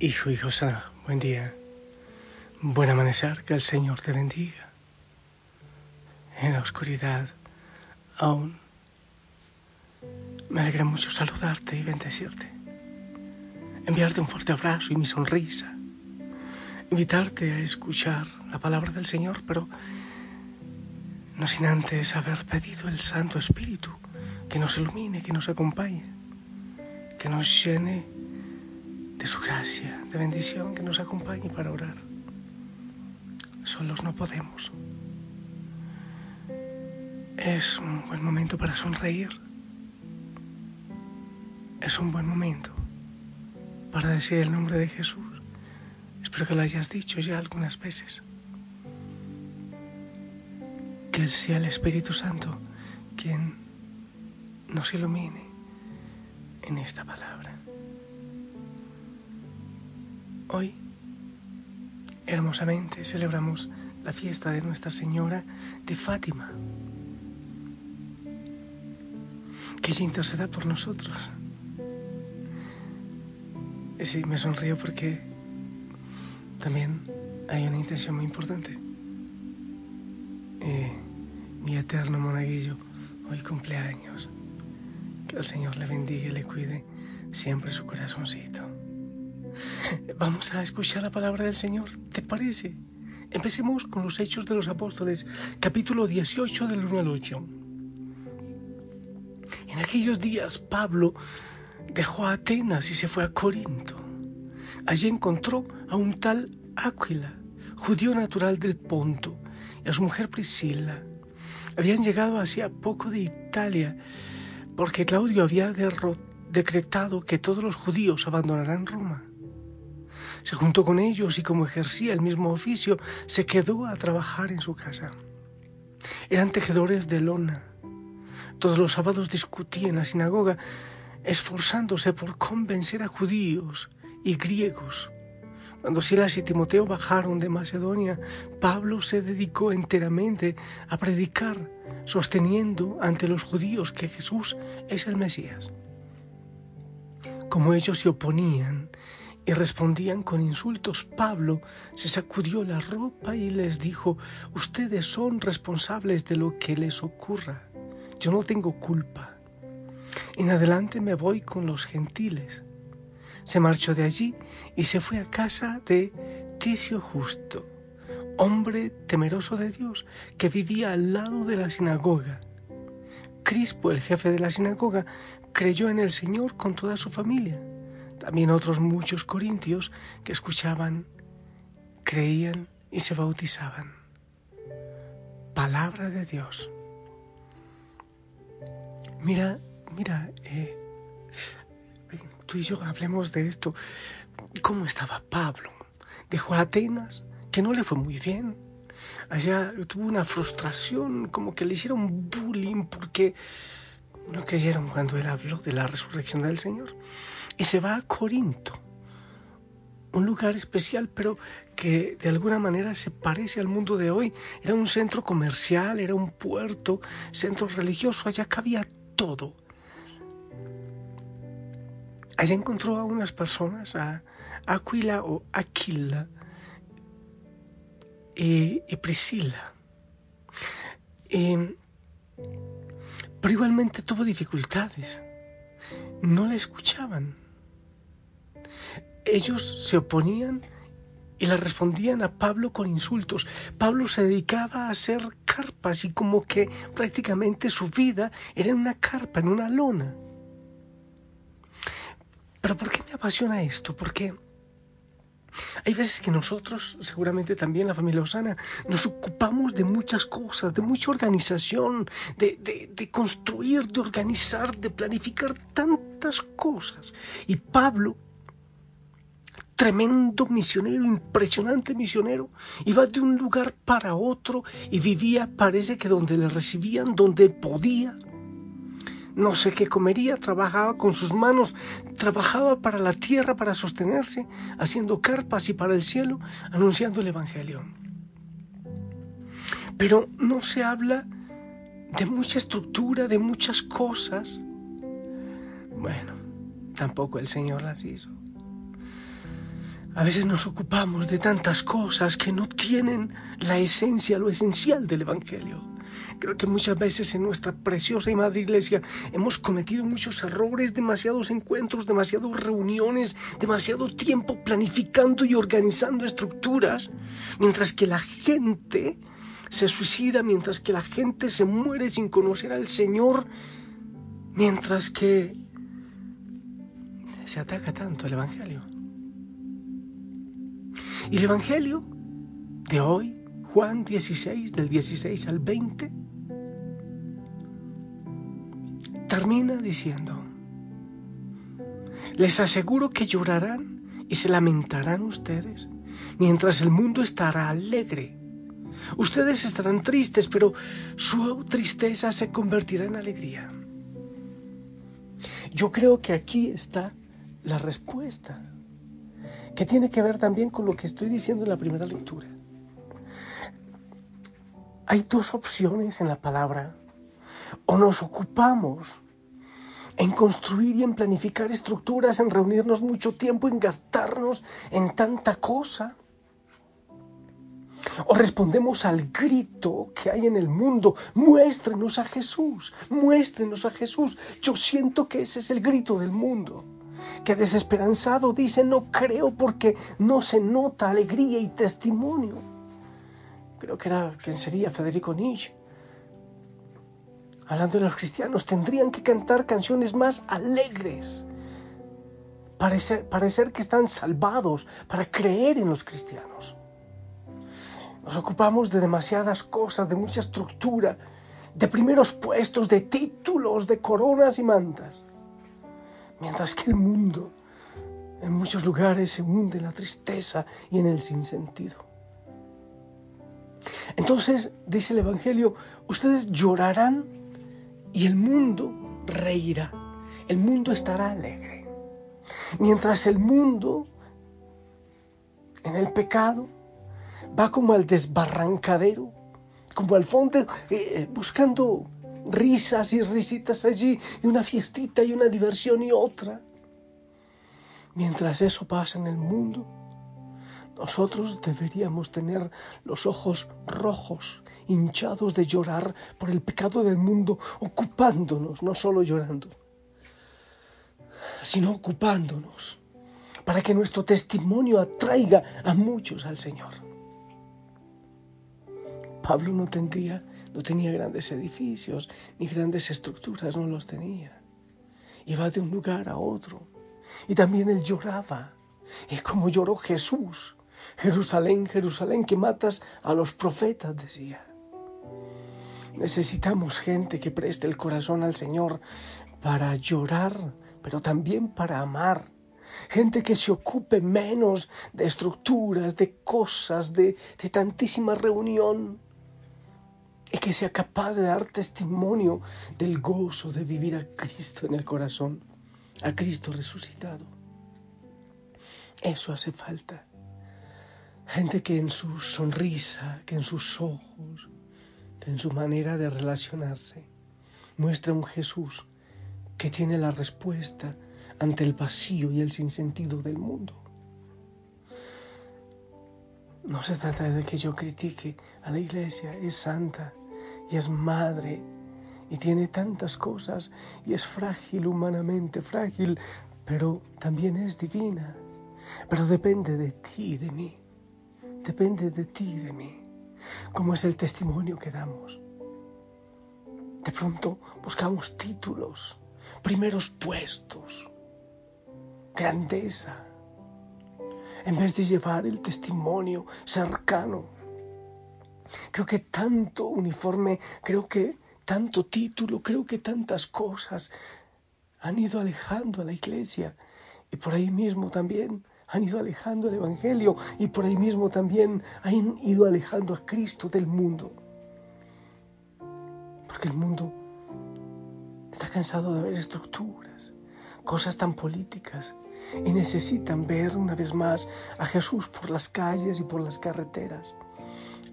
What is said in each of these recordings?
Hijo y José, buen día. Buen amanecer, que el Señor te bendiga. En la oscuridad, aún me alegra mucho saludarte y bendecirte. Enviarte un fuerte abrazo y mi sonrisa. Invitarte a escuchar la palabra del Señor, pero no sin antes haber pedido el Santo Espíritu que nos ilumine, que nos acompañe, que nos llene de su gracia, de bendición que nos acompañe para orar. Solos no podemos. Es un buen momento para sonreír. Es un buen momento para decir el nombre de Jesús. Espero que lo hayas dicho ya algunas veces. Que sea el Espíritu Santo quien nos ilumine en esta palabra. Hoy, hermosamente, celebramos la fiesta de Nuestra Señora de Fátima, que ella interceda por nosotros. Y sí, me sonrío porque también hay una intención muy importante. Eh, mi eterno monaguillo hoy cumpleaños. Que el Señor le bendiga y le cuide siempre su corazoncito. Vamos a escuchar la palabra del Señor, ¿te parece? Empecemos con los Hechos de los Apóstoles, capítulo 18 del 1 al 8. En aquellos días Pablo dejó a Atenas y se fue a Corinto. Allí encontró a un tal Áquila, judío natural del Ponto, y a su mujer Priscila. Habían llegado hacía poco de Italia, porque Claudio había decretado que todos los judíos abandonaran Roma se juntó con ellos y como ejercía el mismo oficio, se quedó a trabajar en su casa. Eran tejedores de lona. Todos los sábados discutía en la sinagoga, esforzándose por convencer a judíos y griegos. Cuando Silas y Timoteo bajaron de Macedonia, Pablo se dedicó enteramente a predicar, sosteniendo ante los judíos que Jesús es el Mesías. Como ellos se oponían y respondían con insultos. Pablo se sacudió la ropa y les dijo, ustedes son responsables de lo que les ocurra. Yo no tengo culpa. En adelante me voy con los gentiles. Se marchó de allí y se fue a casa de Ticio Justo, hombre temeroso de Dios, que vivía al lado de la sinagoga. Crispo, el jefe de la sinagoga, creyó en el Señor con toda su familia también otros muchos corintios que escuchaban, creían y se bautizaban. Palabra de Dios. Mira, mira, eh, tú y yo hablemos de esto. ¿Cómo estaba Pablo? Dejó a Atenas, que no le fue muy bien. Allá tuvo una frustración, como que le hicieron bullying porque no creyeron cuando él habló de la resurrección del Señor y se va a Corinto, un lugar especial, pero que de alguna manera se parece al mundo de hoy. Era un centro comercial, era un puerto, centro religioso, allá cabía todo. Allá encontró a unas personas, a Aquila o Aquila y, Priscila. pero igualmente tuvo dificultades. No la escuchaban ellos se oponían y le respondían a Pablo con insultos. Pablo se dedicaba a hacer carpas y como que prácticamente su vida era en una carpa, en una lona. Pero ¿por qué me apasiona esto? Porque Hay veces que nosotros, seguramente también la familia Osana, nos ocupamos de muchas cosas, de mucha organización, de, de, construir, de organizar, de planificar tantas cosas. Y Pablo, tremendo misionero, impresionante misionero, iba de un lugar para otro y vivía, parece que donde le recibían, donde podía, no sé qué comería, trabajaba con sus manos, trabajaba para la tierra para sostenerse, haciendo carpas y para el cielo, anunciando el Evangelio. Pero no se habla de mucha estructura, de muchas cosas. Bueno, tampoco el Señor las hizo. A veces nos ocupamos de tantas cosas que no tienen la esencia, lo esencial del Evangelio. Creo que muchas veces en nuestra preciosa y madre iglesia hemos cometido muchos errores, demasiados encuentros, demasiadas reuniones, demasiado tiempo planificando y organizando estructuras, mientras que la gente se suicida, mientras que la gente se muere sin conocer al Señor, mientras que se ataca tanto el Evangelio. Y el Evangelio de hoy, Juan 16, del 16 al 20, termina diciendo, les aseguro que llorarán y se lamentarán ustedes, mientras el mundo estará alegre. Ustedes estarán tristes, pero su tristeza se convertirá en alegría. Yo creo que aquí está la respuesta, que tiene que ver también con lo que estoy diciendo en la primera lectura. Hay dos opciones en la palabra o nos ocupamos en construir y en planificar estructuras, en reunirnos mucho tiempo, en gastarnos en tanta cosa. O respondemos al grito que hay en el mundo, muéstrenos a Jesús, muéstrenos a Jesús. Yo siento que ese es el grito del mundo, que desesperanzado dice, no creo porque no se nota alegría y testimonio. Creo que era quien sería Federico Nietzsche hablando de los cristianos, tendrían que cantar canciones más alegres, parecer, parecer que están salvados, para creer en los cristianos. Nos ocupamos de demasiadas cosas, de mucha estructura, de primeros puestos, de títulos, de coronas y mantas, mientras que el mundo en muchos lugares se hunde en la tristeza y en el sinsentido. Entonces, dice el Evangelio, ustedes llorarán y el mundo reirá, el mundo estará alegre. Mientras el mundo en el pecado va como al desbarrancadero, como al fondo, eh, eh, buscando risas y risitas allí, y una fiestita y una diversión y otra. Mientras eso pasa en el mundo, nosotros deberíamos tener los ojos rojos hinchados de llorar por el pecado del mundo, ocupándonos, no solo llorando, sino ocupándonos, para que nuestro testimonio atraiga a muchos al Señor. Pablo no tendría, no tenía grandes edificios ni grandes estructuras, no los tenía. Iba de un lugar a otro. Y también él lloraba. Y como lloró Jesús. Jerusalén, Jerusalén, que matas a los profetas, decía. Necesitamos gente que preste el corazón al Señor para llorar, pero también para amar. Gente que se ocupe menos de estructuras, de cosas, de, de tantísima reunión. Y que sea capaz de dar testimonio del gozo de vivir a Cristo en el corazón, a Cristo resucitado. Eso hace falta. Gente que en su sonrisa, que en sus ojos, en su manera de relacionarse. Muestra un Jesús que tiene la respuesta ante el vacío y el sinsentido del mundo. No se trata de que yo critique a la iglesia, es santa y es madre y tiene tantas cosas y es frágil humanamente, frágil, pero también es divina. Pero depende de ti y de mí, depende de ti y de mí como es el testimonio que damos. De pronto buscamos títulos, primeros puestos, grandeza. en vez de llevar el testimonio cercano. Creo que tanto uniforme, creo que tanto título, creo que tantas cosas han ido alejando a la iglesia. Y por ahí mismo también han ido alejando el Evangelio. Y por ahí mismo también han ido alejando a Cristo del mundo. Porque el mundo está cansado de ver estructuras, cosas tan políticas y necesitan ver una vez más a Jesús por las calles y por las carreteras,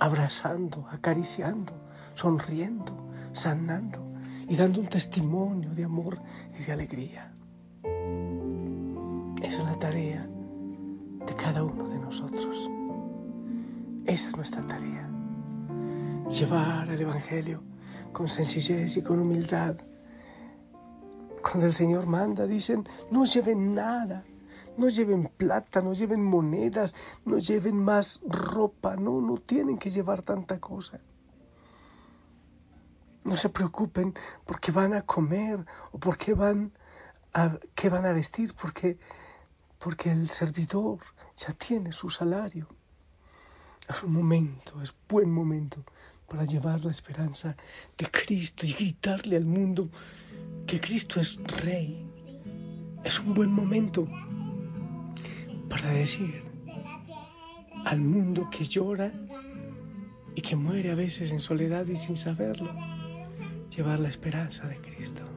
abrazando, acariciando, sonriendo, sanando y dando un testimonio de amor y de alegría. Esa es la tarea de cada uno de nosotros. Esa es nuestra tarea. Llevar el Evangelio con sencillez y con humildad. Cuando el Señor manda, dicen, no lleven nada, no lleven plata, no lleven monedas, no lleven más ropa, no, no tienen que llevar tanta cosa. No se preocupen porque van a comer o porque van a, qué van a vestir, porque, porque el servidor ya tiene su salario. Es un momento, es buen momento para llevar la esperanza de Cristo y gritarle al mundo que Cristo es Rey. Es un buen momento para decir al mundo que llora y que muere a veces en soledad y sin saberlo, llevar la esperanza de Cristo.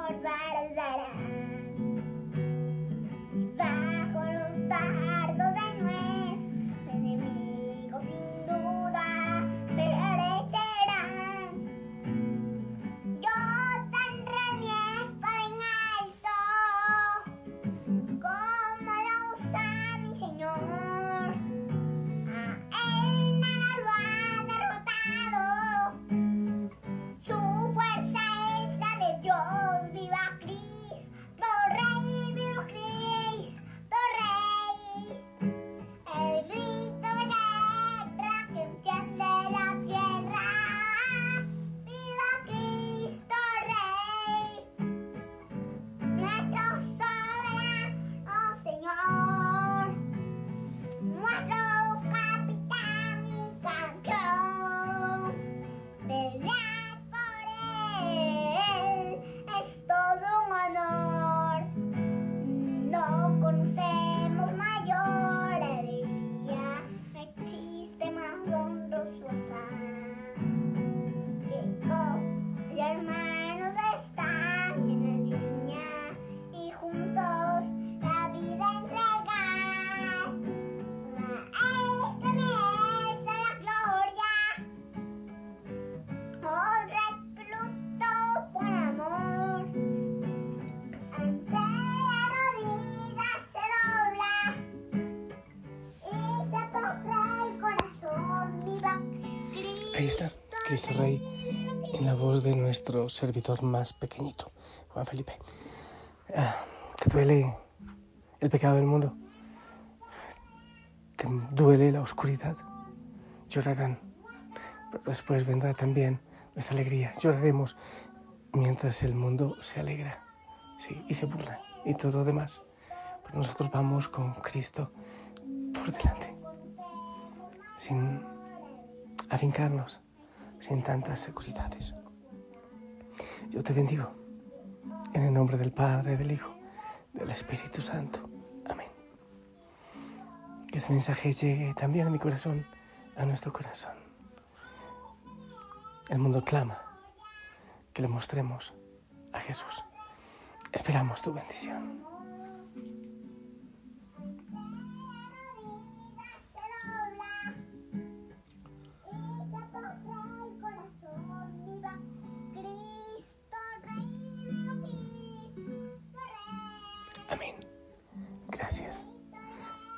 Ahí Cristo Rey, en la voz de nuestro servidor más pequeñito, Juan Felipe. Ah, ¿Te duele el pecado del mundo? ¿Te duele la oscuridad? Llorarán, pero después vendrá también nuestra alegría. Lloraremos mientras el mundo se alegra sí, y se burla y todo lo demás. Pero nosotros vamos con Cristo por delante, sin afincarnos sin tantas seguridades. Yo te bendigo En el nombre del Padre, del Hijo, del Espíritu Santo. Amén. Que este mensaje llegue también a mi corazón, a nuestro corazón. El mundo clama que le mostremos a Jesús. Esperamos tu bendición. Gracias.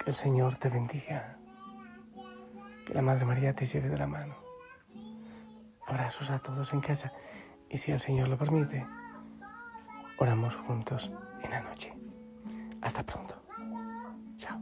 Que el Señor te bendiga. Que la Madre María te lleve de la mano. Abrazos a todos en casa. Y si el Señor lo permite, oramos juntos en la noche. Hasta pronto. Chao.